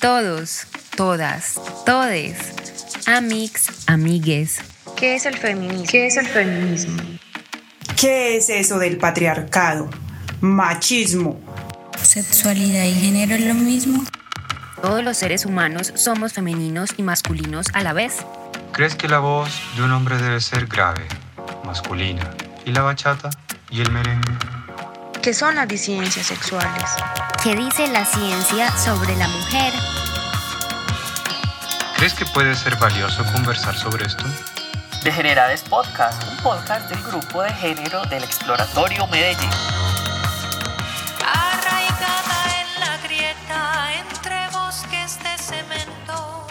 todos, todas, todes, amix, amigues. ¿Qué es el feminismo? ¿Qué es el feminismo? ¿Qué es eso del patriarcado? Machismo. ¿Sexualidad y género es lo mismo? Todos los seres humanos somos femeninos y masculinos a la vez. ¿Crees que la voz de un hombre debe ser grave, masculina, y la bachata y el merengue? ¿Qué son las disidencias sexuales? ¿Qué dice la ciencia sobre la mujer? ¿Crees que puede ser valioso conversar sobre esto? Degenerades Podcast, un podcast del grupo de género del Exploratorio Medellín. Arraigada en la grieta entre bosques de cemento.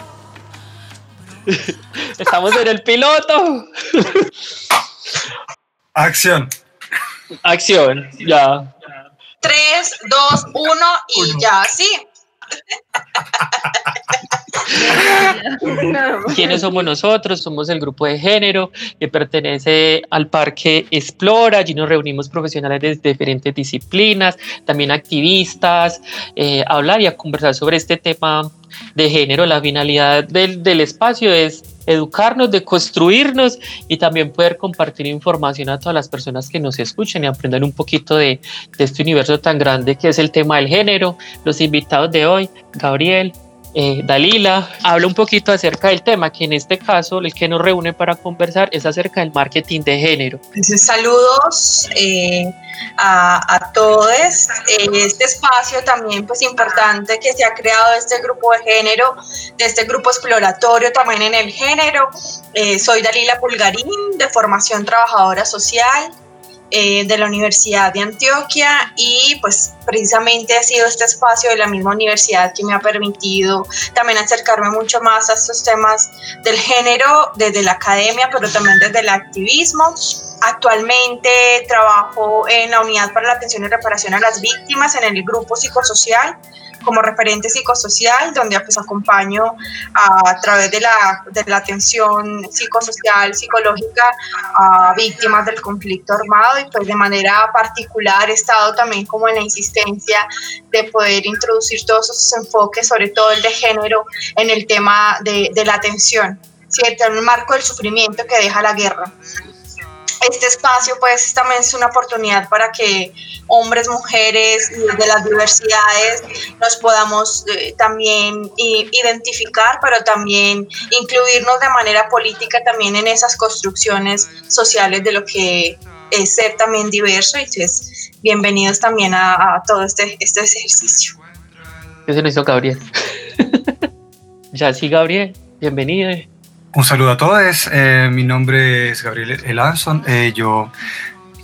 Estamos en el piloto. Acción. Acción, ya. 3, 2, 1 y ya, sí. ¿Quiénes somos nosotros? Somos el grupo de género que pertenece al Parque Explora. Allí nos reunimos profesionales de diferentes disciplinas, también activistas, eh, a hablar y a conversar sobre este tema de género. La finalidad del, del espacio es educarnos, de construirnos y también poder compartir información a todas las personas que nos escuchen y aprendan un poquito de, de este universo tan grande que es el tema del género. Los invitados de hoy, Gabriel, eh, Dalila habla un poquito acerca del tema, que en este caso el que nos reúne para conversar es acerca del marketing de género. Entonces, saludos eh, a, a todos. Eh, este espacio también, pues importante que se ha creado este grupo de género, de este grupo exploratorio también en el género. Eh, soy Dalila Pulgarín, de formación trabajadora social. Eh, de la Universidad de Antioquia y pues precisamente ha sido este espacio de la misma universidad que me ha permitido también acercarme mucho más a estos temas del género desde la academia, pero también desde el activismo. Actualmente trabajo en la Unidad para la Atención y Reparación a las Víctimas en el grupo psicosocial como referente psicosocial, donde pues acompaño a, través de la, de la atención psicosocial, psicológica a víctimas del conflicto armado y pues de manera particular he estado también como en la insistencia de poder introducir todos esos enfoques, sobre todo el de género, en el tema de, de la atención, ¿cierto? En el marco del sufrimiento que deja la guerra este espacio pues también es una oportunidad para que hombres, mujeres de las diversidades nos podamos eh, también identificar, pero también incluirnos de manera política también en esas construcciones sociales de lo que es ser también diverso y pues bienvenidos también a, a todo este, este ejercicio. Eso lo hizo Gabriel. ya sí, Gabriel, bienvenido. Un saludo a todos. eh, mi nombre es Gabriel Elanson. eh, yo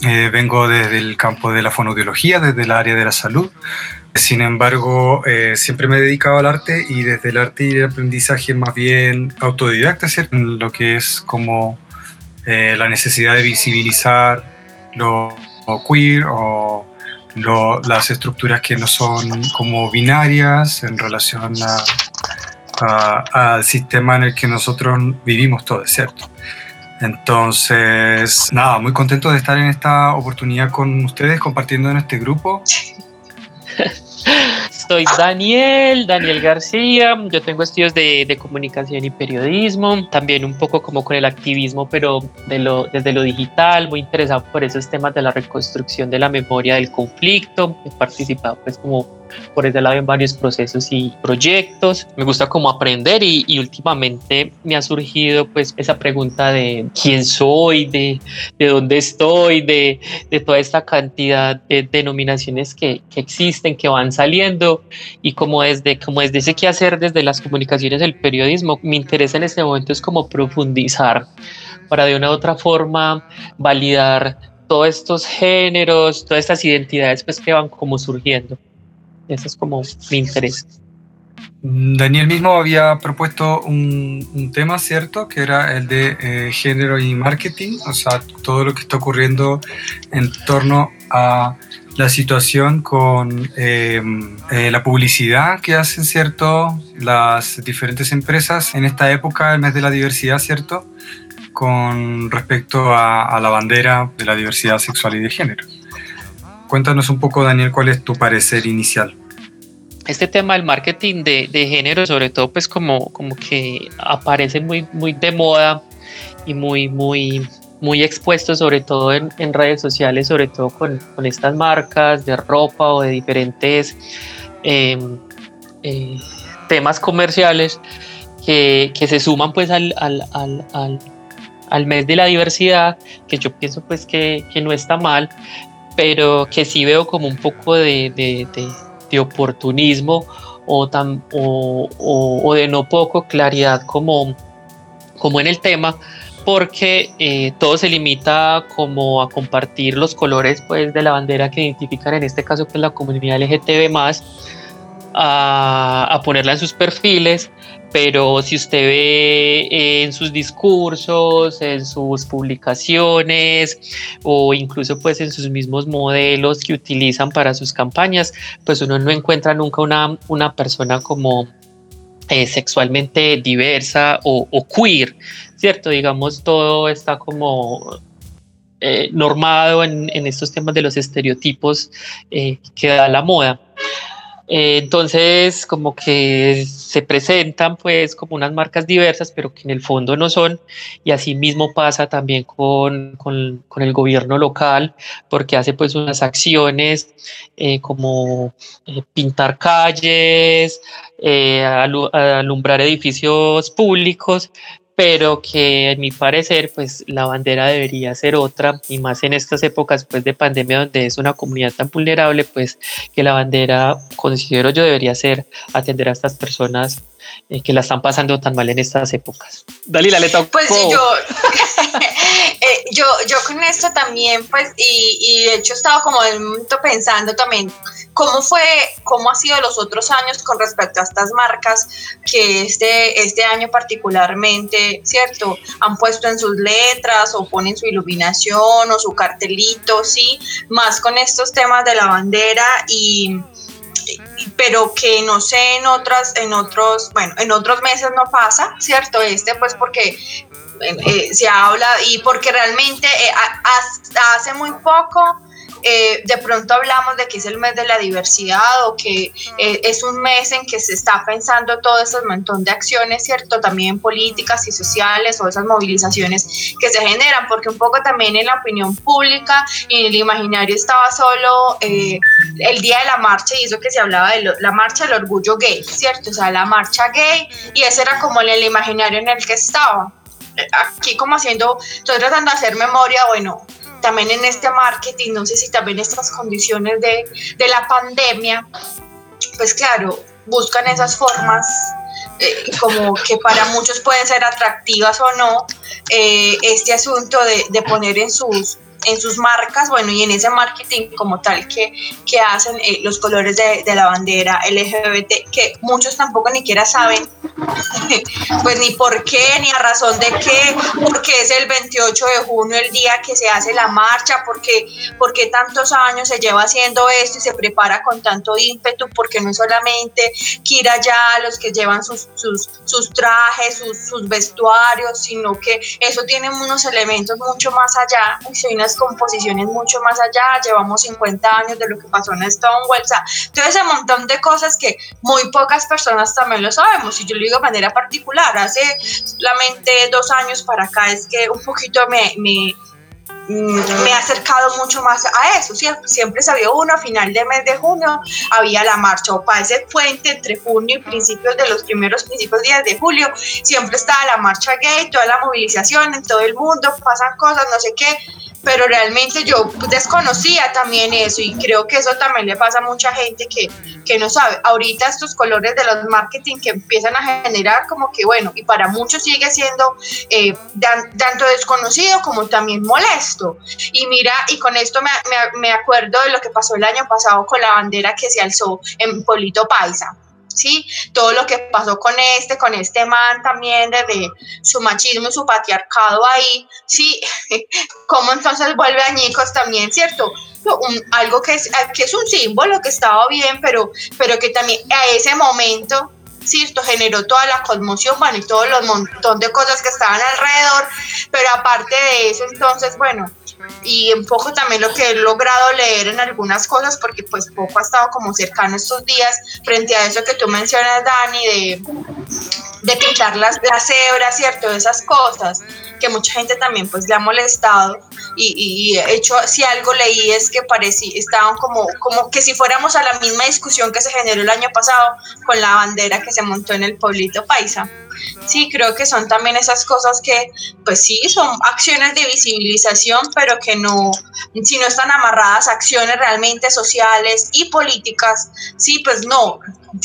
eh, vengo desde el campo de la fonoaudiología, desde el área de la salud. Sin embargo, eh, siempre me he dedicado al arte y desde el arte y el aprendizaje más bien autodidacta, ¿cierto? Lo que es como eh, la necesidad de visibilizar lo, queer o lo- las estructuras que no son como binarias en relación a- al sistema en el que nosotros vivimos todos, ¿cierto? Entonces, nada, muy contento de estar en esta oportunidad con ustedes, compartiendo en este grupo. Soy Daniel, Daniel García. Yo tengo estudios de, de comunicación y periodismo, también un poco como con el activismo, pero de lo, desde lo digital, muy interesado por esos temas de la reconstrucción de la memoria del conflicto. He participado pues como por ese lado en varios procesos y proyectos. Me gusta como aprender y, y últimamente me ha surgido pues esa pregunta de quién soy, de, de dónde estoy, de, de toda esta cantidad de denominaciones que, que existen, que van saliendo y como desde, como desde ese quehacer, desde las comunicaciones, el periodismo, mi interés en este momento es como profundizar para de una u otra forma validar todos estos géneros, todas estas identidades pues que van como surgiendo. Eso es como mi interés. Daniel mismo había propuesto un, tema, ¿cierto? Que era el de eh, género y marketing, o sea, todo lo que está ocurriendo en torno a la situación con eh, eh, la publicidad que hacen, ¿cierto? Las diferentes empresas en esta época, el mes de la diversidad, ¿cierto? Con respecto a la bandera de la diversidad sexual y de género. Cuéntanos un poco, Daniel, cuál es tu parecer inicial. este tema del marketing de, de, género, sobre todo, pues como, como que aparece muy, muy de moda y muy, muy, muy expuesto, sobre todo en, en redes sociales, sobre todo con, con, estas marcas de ropa o de diferentes eh, eh, temas comerciales que, que, se suman pues al, al, al, al, mes de la diversidad, que yo pienso pues que, que no está mal, pero que sí veo como un poco de, de, de, oportunismo o, tan, o, o, o, de no poco claridad como, como en el tema, porque eh, todo se limita como a compartir los colores pues, de la bandera que identifican en este caso pues, la comunidad LGTB a, a ponerla en sus perfiles, pero si usted ve en sus discursos, en sus publicaciones o incluso pues en sus mismos modelos que utilizan para sus campañas, pues uno no encuentra nunca una, una persona como eh, sexualmente diversa o, queer, ¿cierto? Digamos, todo está como eh, normado en, estos temas de los estereotipos eh, que da la moda. Eh, entonces, como que se presentan pues como unas marcas diversas, pero que en el fondo no son. Y así mismo pasa también con, con, el gobierno local, porque hace pues unas acciones eh, como eh, pintar calles, alumbrar edificios públicos, pero que en mi parecer pues la bandera debería ser otra y más en estas épocas pues de pandemia donde es una comunidad tan vulnerable pues que la bandera considero yo debería ser atender a estas personas eh, que la están pasando tan mal en estas épocas. Dalila, le toco. Pues sí, yo, eh, yo, yo con esto también pues y, y de hecho he estado como de momento pensando también ¿Cómo fue, cómo ha sido los otros años con respecto a estas marcas que este, este año particularmente, ¿cierto? Han puesto en sus letras o ponen su iluminación o su cartelito, ¿sí? Más con estos temas de la bandera y pero que no sé en otras en otros bueno en otros meses no pasa cierto este pues porque eh, se habla y porque realmente eh, hasta hace muy poco eh, de pronto hablamos de que es el mes de la diversidad o que eh, es un mes en que se está pensando todo ese montón de acciones, ¿cierto? También políticas y sociales o esas movilizaciones que se generan, porque un poco también en la opinión pública y en el imaginario estaba solo eh, el día de la marcha y eso que se hablaba de lo, la marcha del orgullo gay, ¿cierto? O sea, la marcha gay y ese era como el, el imaginario en el que estaba aquí como haciendo, estoy tratando de hacer memoria, bueno, también en este marketing, no sé si también estas condiciones de, de la pandemia, pues claro, buscan esas formas eh, como que para muchos pueden ser atractivas o no, eh, este asunto de, de, poner en sus en sus marcas, bueno, y en ese marketing como tal que, que hacen eh, los colores de, de, la bandera LGBT, que muchos tampoco ni siquiera saben, pues ni por qué, ni a razón de qué, porque es el 28 de junio el día que se hace la marcha, porque, porque tantos años se lleva haciendo esto y se prepara con tanto ímpetu, porque no es solamente que ir allá los que llevan sus, sus, sus trajes, sus, sus vestuarios, sino que eso tiene unos elementos mucho más allá, y composiciones mucho más allá, llevamos 50 años de lo que pasó en Stonewall, o sea, todo ese montón de cosas que muy pocas personas también lo sabemos, y yo lo digo de manera particular, hace solamente dos años para acá es que un poquito me, me me he acercado mucho más a eso, siempre, siempre sabía uno, a final de mes de junio había la marcha o para ese puente entre junio y principios de los primeros principios días de julio, siempre estaba la marcha gay, toda la movilización en todo el mundo, pasan cosas, no sé qué, pero realmente yo desconocía también eso y creo que eso también le pasa a mucha gente que, que no sabe. Ahorita estos colores de los marketing que empiezan a generar como que bueno, y para muchos sigue siendo eh, tanto desconocido como también molesto. Y mira, y con esto me, me, me acuerdo de lo que pasó el año pasado con la bandera que se alzó en Polito Paisa. ¿Sí? Todo lo que pasó con este, con este man también, desde su machismo su patriarcado ahí, ¿sí? ¿Cómo entonces vuelve añicos también, ¿cierto? Un, algo que es, que es un símbolo, que estaba bien, pero, pero que también a ese momento, ¿cierto? Generó toda la conmoción, bueno, y todo los montón de cosas que estaban alrededor, pero aparte de eso, entonces, bueno, y un poco también lo que he logrado leer en algunas cosas, porque pues poco ha estado como cercano estos días frente a eso que tú mencionas, Dani, de, de pintar las, las cebras, ¿cierto? Esas cosas que mucha gente también pues le ha molestado y, y hecho, si algo leí es que parecía, estaban como, como que si fuéramos a la misma discusión que se generó el año pasado con la bandera que se montó en el pueblito paisa. Sí, creo que son también esas cosas que, pues sí, son acciones de visibilización, pero que no, si no están amarradas a acciones realmente sociales y políticas, sí, pues no,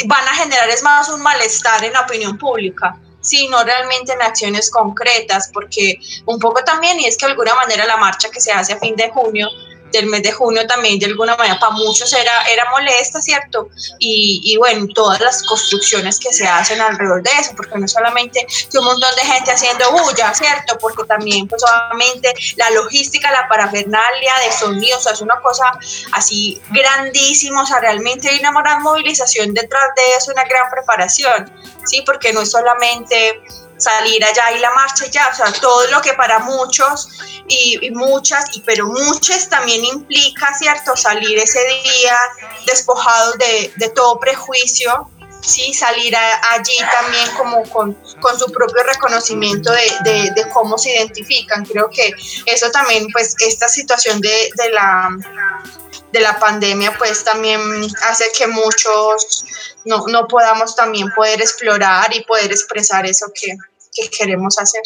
van a generar es más un malestar en la opinión pública sino realmente en acciones concretas, porque un poco también, y es que de alguna manera la marcha que se hace a fin de junio del mes de junio también de alguna manera para muchos era, era molesta, ¿cierto? Y, y, bueno, todas las construcciones que se hacen alrededor de eso, porque no solamente que un montón de gente haciendo bulla, ¿cierto? Porque también pues obviamente la logística, la parafernalia de sonidos, o sea, es una cosa así grandísima, o sea, realmente hay una gran movilización detrás de eso, una gran preparación, ¿sí? Porque no es solamente salir allá y la marcha ya, o sea, todo lo que para muchos y, muchas, y pero muchas también implica, ¿cierto? Salir ese día despojados de, de todo prejuicio, sí, salir allí también como con, con, su propio reconocimiento de, de, de, cómo se identifican. Creo que eso también, pues, esta situación de, de, la, de la pandemia, pues, también hace que muchos no, no podamos también poder explorar y poder expresar eso que, que queremos hacer.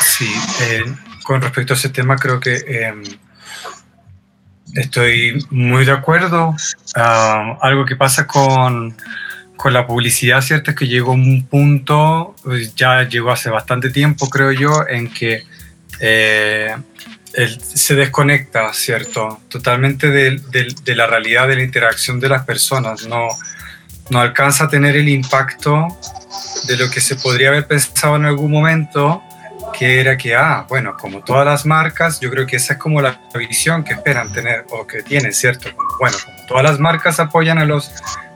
Sí, eh, con respecto a ese tema creo que eh, estoy muy de acuerdo. Uh, algo que pasa con, con, la publicidad, ¿cierto? Es que llegó un punto, pues, ya llegó hace bastante tiempo creo yo, en que eh, se desconecta, ¿cierto? Totalmente de, de, de, la realidad de la interacción de las personas. No, no alcanza a tener el impacto de lo que se podría haber pensado en algún momento, que era que, ah, bueno, como todas las marcas, yo creo que esa es como la visión que esperan tener o que tienen, ¿cierto? Bueno, como todas las marcas apoyan a los,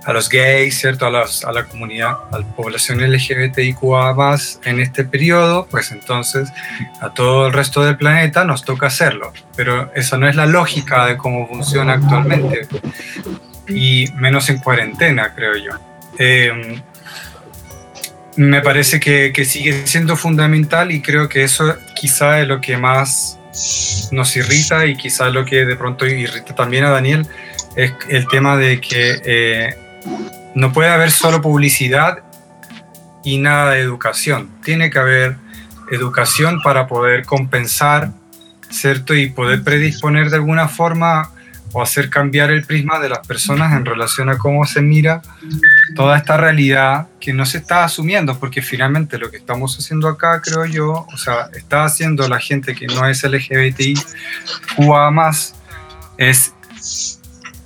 a los gays, ¿cierto? A, los, a la comunidad, a la población LGBTIQA más en este periodo, pues entonces a todo el resto del planeta nos toca hacerlo. Pero esa no es la lógica de cómo funciona actualmente. Y menos en cuarentena, creo yo. Eh, me parece que, sigue siendo fundamental y creo que eso quizá es lo que más nos irrita y quizá lo que de pronto irrita también a Daniel es el tema de que eh, no puede haber solo publicidad y nada de educación. Tiene que haber educación para poder compensar, ¿cierto? Y poder predisponer de alguna forma o hacer cambiar el prisma de las personas en relación a cómo se mira toda esta realidad que no se está asumiendo, porque finalmente lo que estamos haciendo acá, creo yo, o sea, está haciendo la gente que no es LGBTI, QA más, es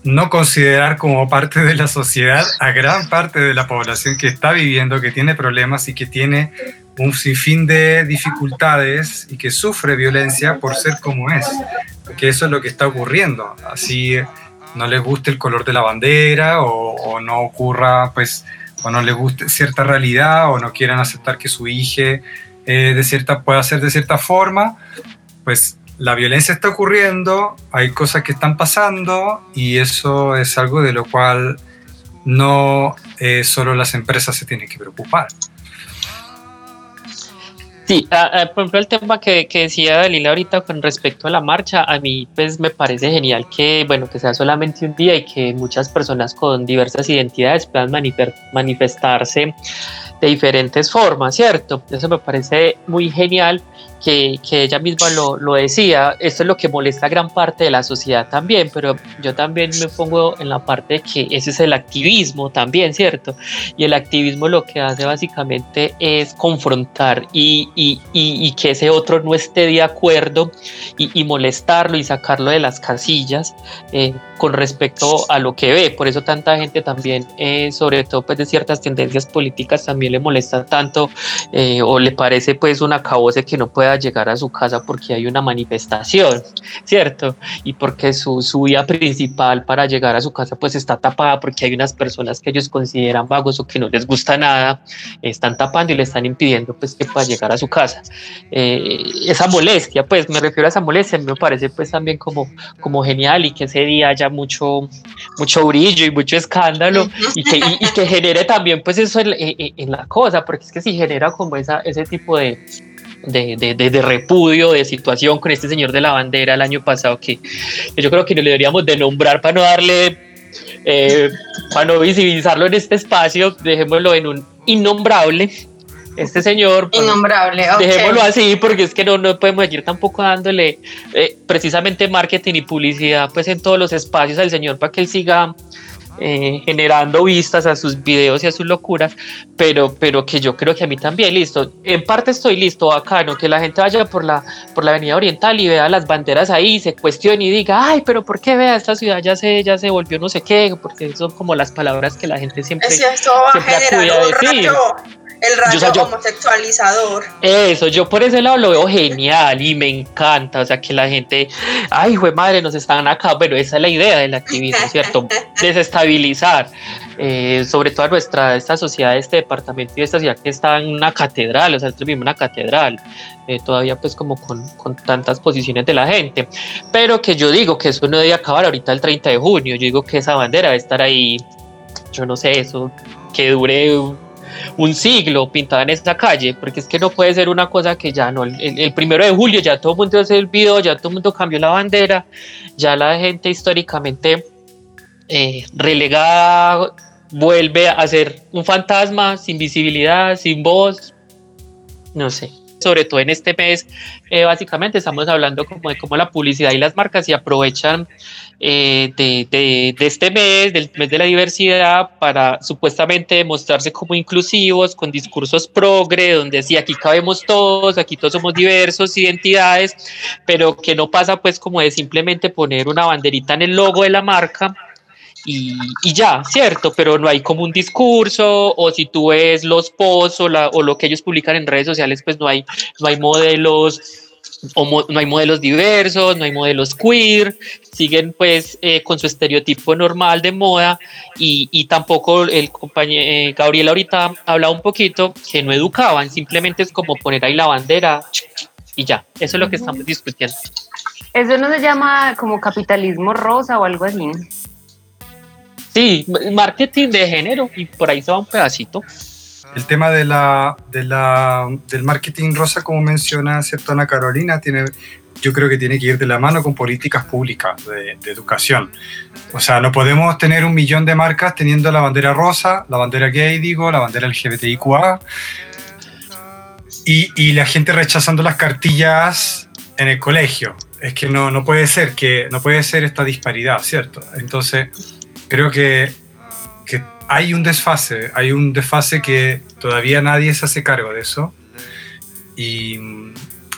no considerar como parte de la sociedad a gran parte de la población que está viviendo, que tiene problemas y que tiene un sinfín de dificultades y que sufre violencia por ser como es que eso es lo que está ocurriendo. Así no les guste el color de la bandera o, no ocurra, pues, o no les guste cierta realidad o no quieran aceptar que su hija eh, de cierta, pueda ser de cierta forma, pues la violencia está ocurriendo, hay cosas que están pasando y eso es algo de lo cual no eh, solo las empresas se tienen que preocupar. Sí, por ejemplo, el tema que, que, decía Dalila ahorita con respecto a la marcha, a mí pues me parece genial que, bueno, que sea solamente un día y que muchas personas con diversas identidades puedan manifestarse de diferentes formas, ¿cierto? Eso me parece muy genial que, que, ella misma lo, lo, decía, esto es lo que molesta a gran parte de la sociedad también, pero yo también me pongo en la parte de que ese es el activismo también, ¿cierto? Y el activismo lo que hace básicamente es confrontar y, y, y, que ese otro no esté de acuerdo y, molestarlo y sacarlo de las casillas eh, con respecto a lo que ve. Por eso tanta gente también, eh, sobre todo pues de ciertas tendencias políticas, también le molesta tanto eh, o le parece pues un acabose que no puede pueda llegar a su casa porque hay una manifestación, ¿cierto? Y porque su, su vía principal para llegar a su casa pues está tapada porque hay unas personas que ellos consideran vagos o que no les gusta nada, están tapando y le están impidiendo pues que pueda llegar a su casa. Eh, esa molestia, pues me refiero a esa molestia, me parece pues también como, como genial y que ese día haya mucho, mucho brillo y mucho escándalo y que, y, que genere también pues eso en, en, la cosa, porque es que si genera como esa, ese tipo de, de, de, de, repudio, de situación con este señor de la bandera el año pasado, que, que yo creo que no le deberíamos de nombrar para no darle, eh, para no visibilizarlo en este espacio, dejémoslo en un innombrable. Este señor, pues, innombrable, dejémoslo así, porque es que no, no podemos seguir tampoco dándole eh, precisamente marketing y publicidad pues en todos los espacios al señor para que él siga eh, generando vistas a sus videos y a sus locuras, pero, pero que yo creo que a mí también, listo, en parte estoy listo, bacano, que la gente vaya por la, por la avenida oriental y vea las banderas ahí, se cuestione y diga, ay, pero ¿por qué vea esta ciudad ya se, ya se volvió no sé qué? Porque son como las palabras que la gente siempre, siempre acude a decir. El rayo homosexualizador. Eso, yo por ese lado lo veo genial y me encanta. O sea, que la gente, ay, güey, madre, nos están acá. Bueno, esa es la idea del activismo, ¿cierto? Desestabilizar, eh, sobre todo a nuestra, esta sociedad, este departamento y esta ciudad que está en una catedral, o sea, nosotros vivimos una catedral, eh, todavía pues como con, con, tantas posiciones de la gente. Pero que yo digo que eso no debe acabar ahorita el 30 de junio. Yo digo que esa bandera debe estar ahí, yo no sé, eso, que dure un siglo pintada en esta calle, porque es que no puede ser una cosa que ya no, el, primero de julio ya todo el mundo se olvidó, ya todo el mundo cambió la bandera, ya la gente históricamente eh, relegada vuelve a ser un fantasma sin visibilidad, sin voz, no sé. Sobre todo en este mes, eh, básicamente estamos hablando como de cómo la publicidad y las marcas se aprovechan eh, de, de, este mes, del mes de la diversidad, para supuestamente mostrarse como inclusivos, con discursos progre, donde sí, aquí cabemos todos, aquí todos somos diversos, identidades, pero que no pasa pues como de simplemente poner una banderita en el logo de la marca y, ya, ¿cierto? Pero no hay como un discurso, o si tú ves los posts o, la, o lo que ellos publican en redes sociales, pues no hay, no hay modelos o no hay modelos diversos, no hay modelos queer, siguen pues eh, con su estereotipo normal de moda y, y tampoco el compañero eh, Gabriel ahorita hablaba un poquito que no educaban, simplemente es como poner ahí la bandera y ya, eso es lo que estamos discutiendo. Eso no se llama como capitalismo rosa o algo así. Sí, marketing de género y por ahí se va un pedacito. El tema de la, de la, del marketing rosa, como menciona cierto Ana Carolina, tiene, yo creo que tiene que ir de la mano con políticas públicas de, educación. O sea, no podemos tener un millón de marcas teniendo la bandera rosa, la bandera gay, digo, la bandera LGBTIQA, y, y la gente rechazando las cartillas en el colegio. Es que no, no puede ser que no puede ser esta disparidad, ¿cierto? Entonces, creo que, que hay un desfase, hay un desfase que todavía nadie se hace cargo de eso. Y,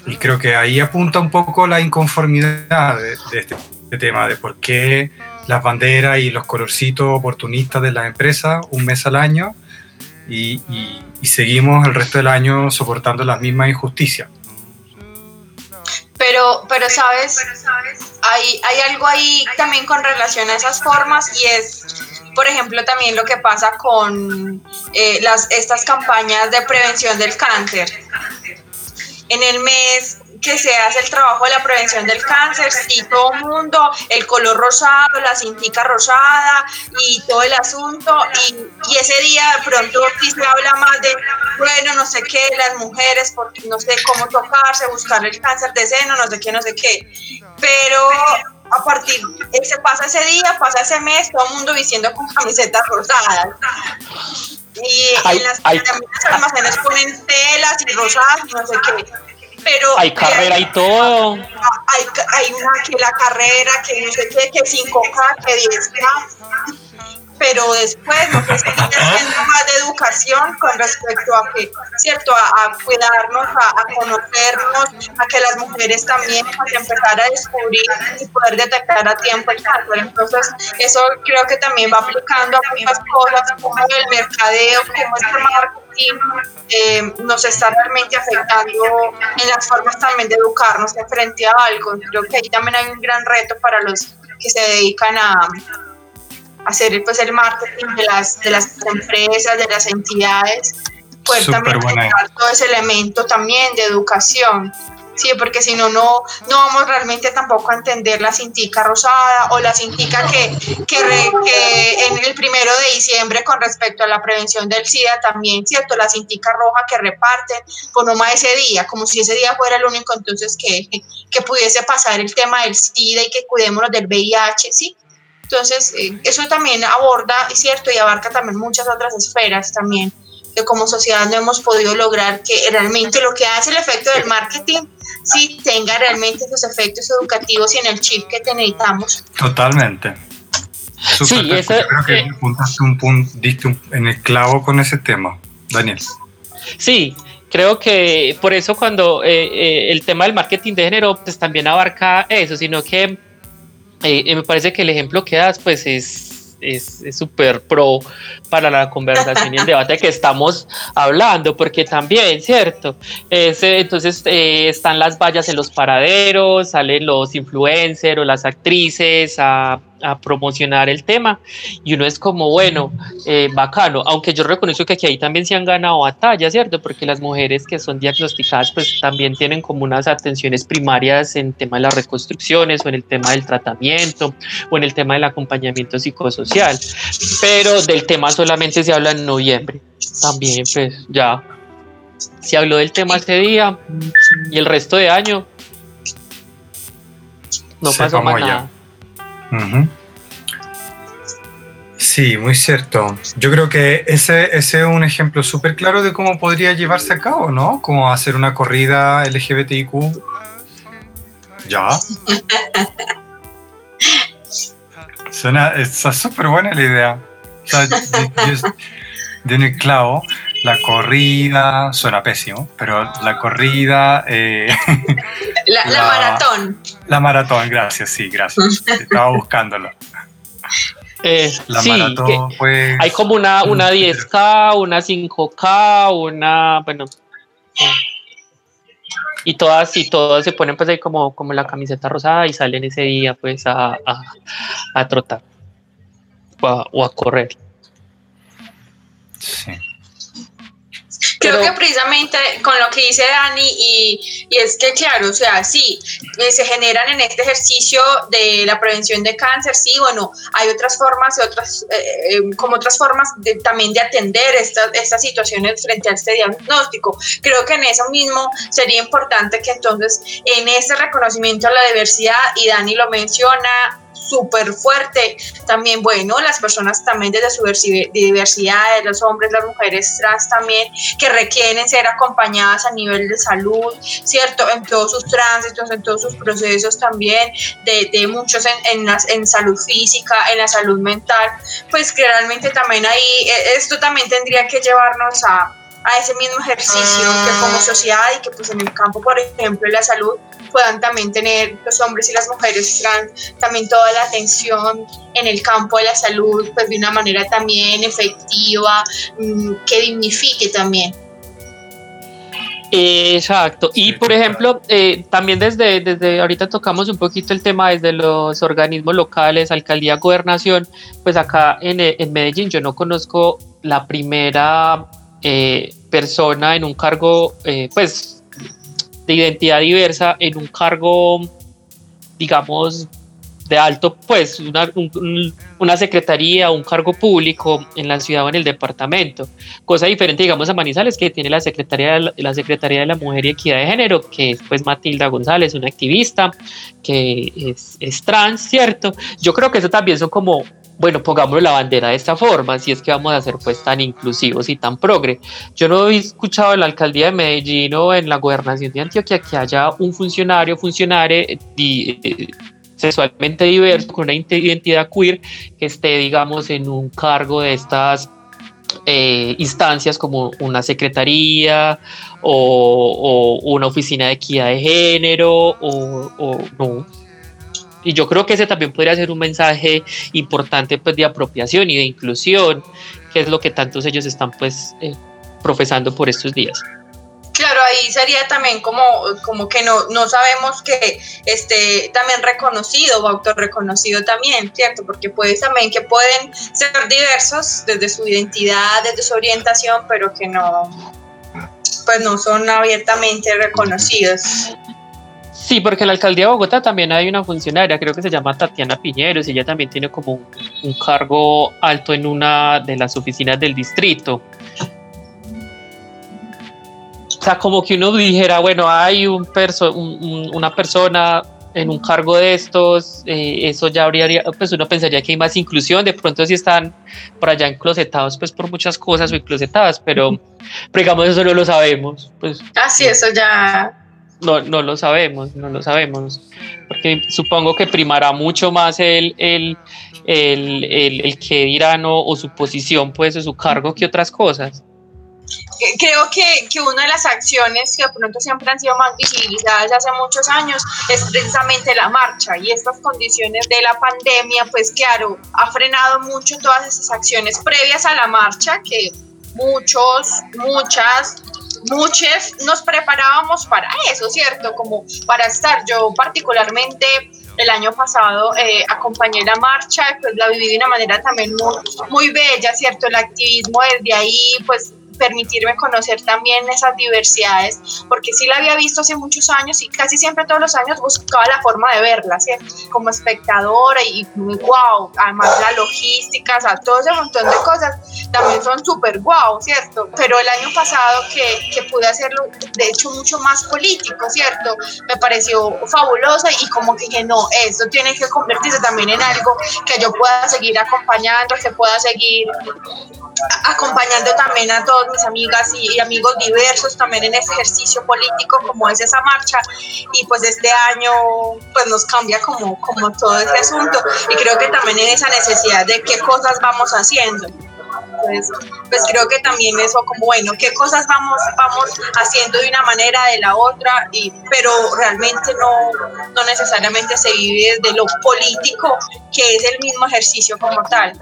y creo que ahí apunta un poco la inconformidad de, este, este, tema, de por qué las banderas y los colorcitos oportunistas de las empresas un mes al año y, seguimos el resto del año soportando las mismas injusticias. Pero, pero sabes, hay, hay algo ahí también con relación a esas formas y es, por ejemplo, también lo que pasa con eh, las, estas campañas de prevención del cáncer. En el mes que se hace el trabajo de la prevención del cáncer, sí, todo el mundo, el color rosado, la cintica rosada y todo el asunto, y, y, ese día de pronto sí se habla más de, bueno, no sé qué, las mujeres, porque no sé cómo tocarse, buscar el cáncer de seno, no sé qué, no sé qué, pero a partir, se pasa ese día, pasa ese mes, todo el mundo diciendo con camisetas rosadas. Y en las, hay, almacenes ponen telas y rosadas y no sé qué pero hay carrera y todo. Hay, hay una que la carrera, que no sé qué, que 5K, que 10K. Pero después sé, seguir haciendo más de educación con respecto a que, ¿cierto? A, cuidarnos, a, conocernos, a que las mujeres también puedan empezar a descubrir y poder detectar a tiempo el cáncer. Entonces, eso creo que también va aplicando a muchas cosas, como el mercadeo, como este marketing eh, nos está realmente afectando en las formas también de educarnos frente a algo. Creo que ahí también hay un gran reto para los que se dedican a hacer pues, el marketing de las, de las empresas, de las entidades, poder también todo ese elemento también de educación. Sí, porque si no, no, no vamos realmente tampoco a entender la cintica rosada o la cintica que, que, que, en el primero de diciembre con respecto a la prevención del SIDA también, ¿cierto? La cintica roja que reparten por nomás ese día, como si ese día fuera el único entonces que, que pudiese pasar el tema del SIDA y que cuidémonos del VIH, ¿sí? Entonces, eh, eso también aborda, ¿cierto? Y abarca también muchas otras esferas también que como sociedad no hemos podido lograr que realmente lo que hace el efecto del marketing sí tenga realmente esos efectos educativos y en el chip que necesitamos. Totalmente. sí, eso, creo que eh, un punto, diste en el clavo con ese tema, Daniel. Sí, creo que por eso cuando eh, eh, el tema del marketing de género pues también abarca eso, sino que me parece que el ejemplo que das pues es es súper pro para la conversación y el debate que estamos hablando, porque también, ¿cierto? entonces eh, están las vallas en los paraderos, salen los influencers o las actrices a a promocionar el tema y uno es como, bueno, eh, bacano, aunque yo reconozco que aquí ahí también se han ganado batallas, ¿cierto? Porque las mujeres que son diagnosticadas pues también tienen como unas atenciones primarias en tema de las reconstrucciones o en el tema del tratamiento o en el tema del acompañamiento psicosocial, pero del tema solamente se habla en noviembre, también pues ya se habló del tema ese día y el resto de año no pasó más nada. Sí, muy cierto. Yo creo que ese, ese es un ejemplo súper claro de cómo podría llevarse a cabo, ¿no? Como hacer una corrida LGBTIQ. Ya. Suena, está súper buena la idea. De un clavo, la corrida, suena pésimo, pero la corrida... Eh, la, maratón. La maratón, gracias, sí, gracias. Estaba buscándolo. Eh, la maratón, pues, Hay como una, una 10K, una 5K, una... Bueno... y todas y todas se ponen pues ahí como, como la camiseta rosada y salen ese día pues a, a, trotar o a correr. Sí. Creo que precisamente con lo que dice Dani, y, y, es que claro, o sea, sí, eh, se generan en este ejercicio de la prevención de cáncer, sí, bueno, hay otras formas, otras, eh, eh, como otras formas de, también de atender estas, estas situaciones frente a este diagnóstico. Creo que en eso mismo sería importante que entonces en ese reconocimiento a la diversidad, y Dani lo menciona, súper fuerte. También, bueno, las personas también desde su diversidad, los hombres, las mujeres trans también, que requieren ser acompañadas a nivel de salud, ¿cierto? En todos sus tránsitos, en todos sus procesos también, de, de muchos en, en, en salud física, en la salud mental, pues que realmente también ahí, e, esto también tendría que llevarnos a a ese mismo ejercicio que como ah. sociedad y que pues en el campo, por ejemplo, de la salud, puedan también tener los hombres y las mujeres trans también toda la atención en el campo de la salud, pues de una manera también efectiva, mm, que dignifique también. Exacto. Y por ejemplo, eh, también desde, desde ahorita tocamos un poquito el tema desde los organismos locales, alcaldía, gobernación, pues acá en, en Medellín yo no conozco la primera eh, persona en un cargo, eh, pues, de identidad diversa, en un cargo, digamos, de alto, pues, una, una secretaría, un cargo público en la ciudad o en el departamento. Cosa diferente, digamos, a Manizales, que tiene la Secretaría de la, Secretaría de la Mujer y Equidad de Género, que es, pues, Matilda González, una activista que es, es trans, ¿cierto? Yo creo que eso también son como bueno, pongámosle la bandera de esta forma, si es que vamos a ser pues tan inclusivos y tan progre. Yo no he escuchado en la alcaldía de Medellín o en la gobernación de Antioquia que haya un funcionario, funcionario, eh, sexualmente diverso, con una identidad queer, que esté, digamos, en un cargo de estas eh, instancias como una secretaría o, una oficina de equidad de género o, no. Y yo creo que ese también podría ser un mensaje importante pues, de apropiación y de inclusión, que es lo que tantos ellos están pues eh, profesando por estos días. Claro, ahí sería también como, como que no, no sabemos que esté también reconocido o autorreconocido también, ¿cierto? Porque puede también que pueden ser diversos desde su identidad, desde su orientación, pero que no, pues no son abiertamente reconocidos. Sí, porque en la alcaldía de Bogotá también hay una funcionaria, creo que se llama Tatiana Piñeros, y ella también tiene como un cargo alto en una de las oficinas del distrito. O sea, como que uno dijera, bueno, hay un perso una persona en un cargo de estos, eh, eso ya habría, pues uno pensaría que hay más inclusión, de pronto si están por allá enclosetados, pues por muchas cosas o enclosetadas, pero, digamos eso no lo sabemos. Pues, ah, sí, eso ya... No, no lo sabemos, no lo sabemos, porque supongo que primará mucho más el, el, el, el, el que dirán o, o su posición, pues, o su cargo que otras cosas. Creo que, que, una de las acciones que de pronto siempre han sido más visibilizadas hace muchos años es precisamente la marcha. Y estas condiciones de la pandemia, pues claro, ha frenado mucho todas esas acciones previas a la marcha que muchos, muchas, muchos nos preparábamos para eso, ¿cierto? Como para estar. Yo particularmente el año pasado eh, acompañé la marcha, pues la viví de una manera también muy, muy bella, ¿cierto? El activismo desde ahí, pues permitirme conocer también esas diversidades, porque sí la había visto hace muchos años y casi siempre todos los años buscaba la forma de verla, ¿cierto? Como espectadora y wow, además la logística, o sea, todo ese montón de cosas también son súper wow, ¿cierto? Pero el año pasado que, que pude hacerlo, de hecho, mucho más político, ¿cierto? Me pareció fabulosa y como que dije, no, esto tiene que convertirse también en algo que yo pueda seguir acompañando, que pueda seguir acompañando también a todos mis amigas y, amigos diversos también en ese ejercicio político como es esa marcha y pues este año pues nos cambia como, como todo ese asunto y creo que también en esa necesidad de qué cosas vamos haciendo. Pues, pues creo que también eso como bueno, qué cosas vamos, vamos haciendo de una manera, de la otra, y, pero realmente no, no necesariamente se vive desde lo político, que es el mismo ejercicio como tal.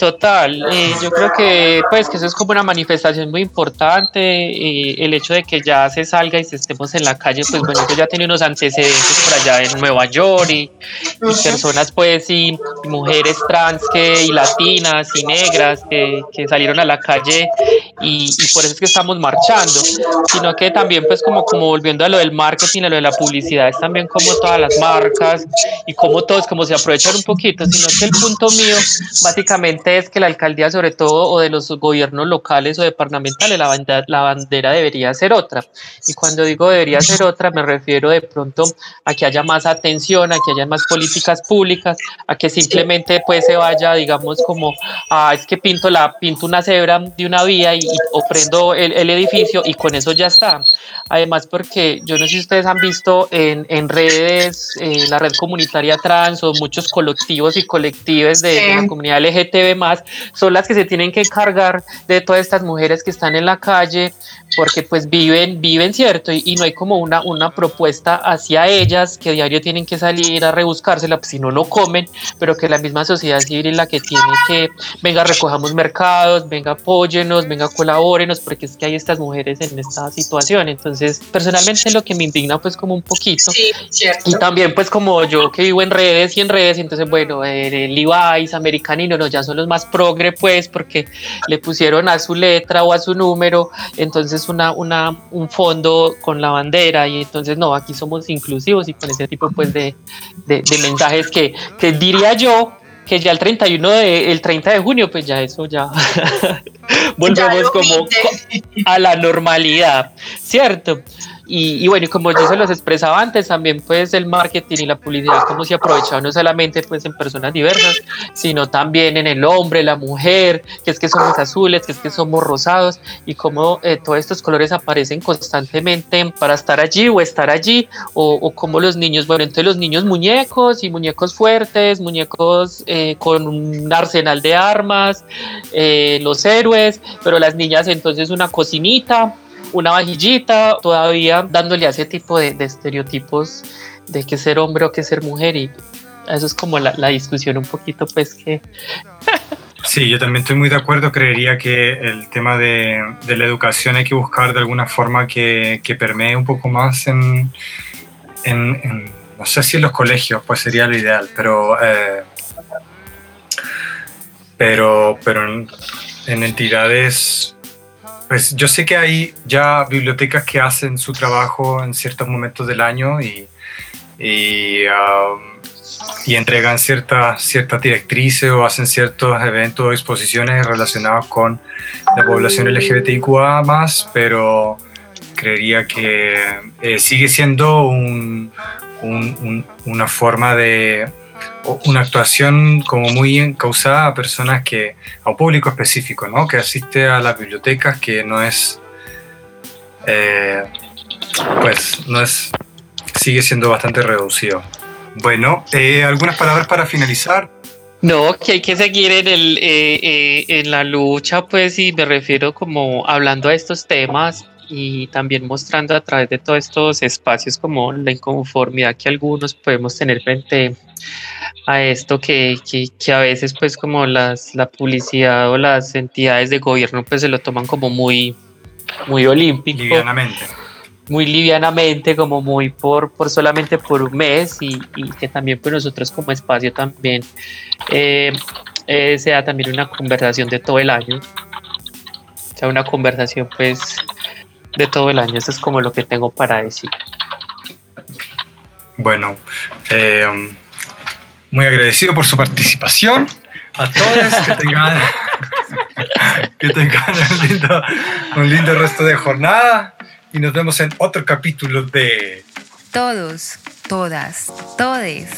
Total, eh, yo creo que pues que eso es como una manifestación muy importante, eh, el hecho de que ya se salga y se estemos en la calle, pues bueno, eso ya tiene unos antecedentes por allá en Nueva York y, personas pues y, mujeres trans que, y latinas y negras que, que salieron a la calle y, y, por eso es que estamos marchando, sino que también pues como, como volviendo a lo del marketing, a lo de la publicidad, es también como todas las marcas y como todos como se aprovechan un poquito, sino que el punto mío básicamente es que la alcaldía, sobre todo, o de los gobiernos locales o departamentales, la bandera, la bandera debería ser otra. Y cuando digo debería ser otra, me refiero de pronto a que haya más atención, a que haya más políticas públicas, a que simplemente pues se vaya, digamos, como, ah, es que pinto, la, pinto una cebra de una vía y, o prendo el, el edificio y con eso ya está. Además, porque yo no sé si ustedes han visto en, en redes, eh, la red comunitaria trans o muchos colectivos y colectivos de, la comunidad LGTB más, son las que se tienen que encargar de todas estas mujeres que están en la calle, porque pues viven, viven cierto, y, no hay como una, una propuesta hacia ellas que a diario tienen que salir a rebuscársela, pues, si no, no comen, pero que la misma sociedad civil es la que tiene que, venga, recojamos mercados, venga, apóyenos, venga, colabórenos, porque es que hay estas mujeres en esta situación. Entonces, personalmente lo que me indigna pues como un poquito. Sí, y también pues como yo que vivo en redes y en redes, entonces bueno, el Levi's, Americanino, no, ya son los más progre pues porque le pusieron a su letra o a su número, entonces una, una, un fondo con la bandera y entonces no, aquí somos inclusivos y con ese tipo pues de, de, de mensajes que, que diría yo que ya el 31 de, el 30 de junio, pues ya eso ya volvemos como a la normalidad, ¿cierto? Y, bueno, y como yo se los expresaba antes, también pues el marketing y la publicidad como se ha aprovechado no solamente pues en personas diversas, sino también en el hombre, la mujer, que es que somos azules, que es que somos rosados y cómo eh, todos estos colores aparecen constantemente para estar allí o estar allí o, o como los niños, bueno, entonces los niños muñecos y muñecos fuertes, muñecos eh, con un arsenal de armas, eh, los héroes, pero las niñas entonces una cocinita una vajillita, todavía dándole a ese tipo de, estereotipos de que ser hombre o que ser mujer y eso es como la, discusión un poquito pues que... Sí, yo también estoy muy de acuerdo. Creería que el tema de, la educación hay que buscar de alguna forma que, que permee un poco más en, no sé si en los colegios, pues sería lo ideal, pero, eh, pero, pero en entidades pues yo sé que hay ya bibliotecas que hacen su trabajo en ciertos momentos del año y, y, um, entregan ciertas ciertas directrices o hacen ciertos eventos o exposiciones relacionados con la población LGBTIQA más, pero creería que eh, sigue siendo una forma de una actuación como muy encausada a personas que, a un público específico, ¿no? Que asiste a las bibliotecas, que no es, eh, pues, no es, sigue siendo bastante reducido. Bueno, eh, algunas palabras para finalizar. No, que hay que seguir en, el, eh, en la lucha, pues, y me refiero como hablando a estos temas y también mostrando a través de todos estos espacios como la inconformidad que algunos podemos tener frente a esto que, que, a veces pues como las, la publicidad o las entidades de gobierno pues se lo toman como muy, muy olímpico. Livianamente. Muy livianamente, como muy por, por solamente por un mes y, que también pues nosotros como espacio también eh, eh, sea también una conversación de todo el año. sea, una conversación pues de todo el año. Eso es como lo que tengo para decir. Bueno, eh, muy agradecido por su participación. A todos que tengan, que tengan un, lindo, un lindo resto de jornada y nos vemos en otro capítulo de Todos, todas, todes,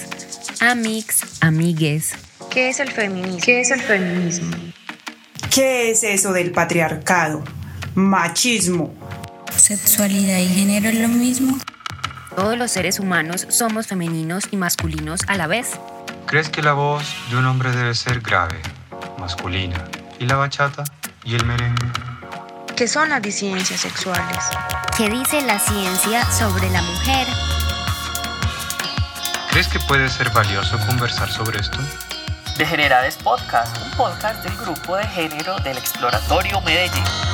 amix, amigues. ¿Qué es el feminismo? ¿Qué es el feminismo? ¿Qué es eso del patriarcado? Machismo. ¿Sexualidad y género es lo mismo? Todos los seres humanos somos femeninos y masculinos a la vez. ¿Crees que la voz de un hombre debe ser grave, masculina, y la bachata y el merengue? ¿Qué son las disidencias sexuales? ¿Qué dice la ciencia sobre la mujer? ¿Crees que puede ser valioso conversar sobre esto? Degenerades Podcast, un podcast del grupo de género del Exploratorio Medellín.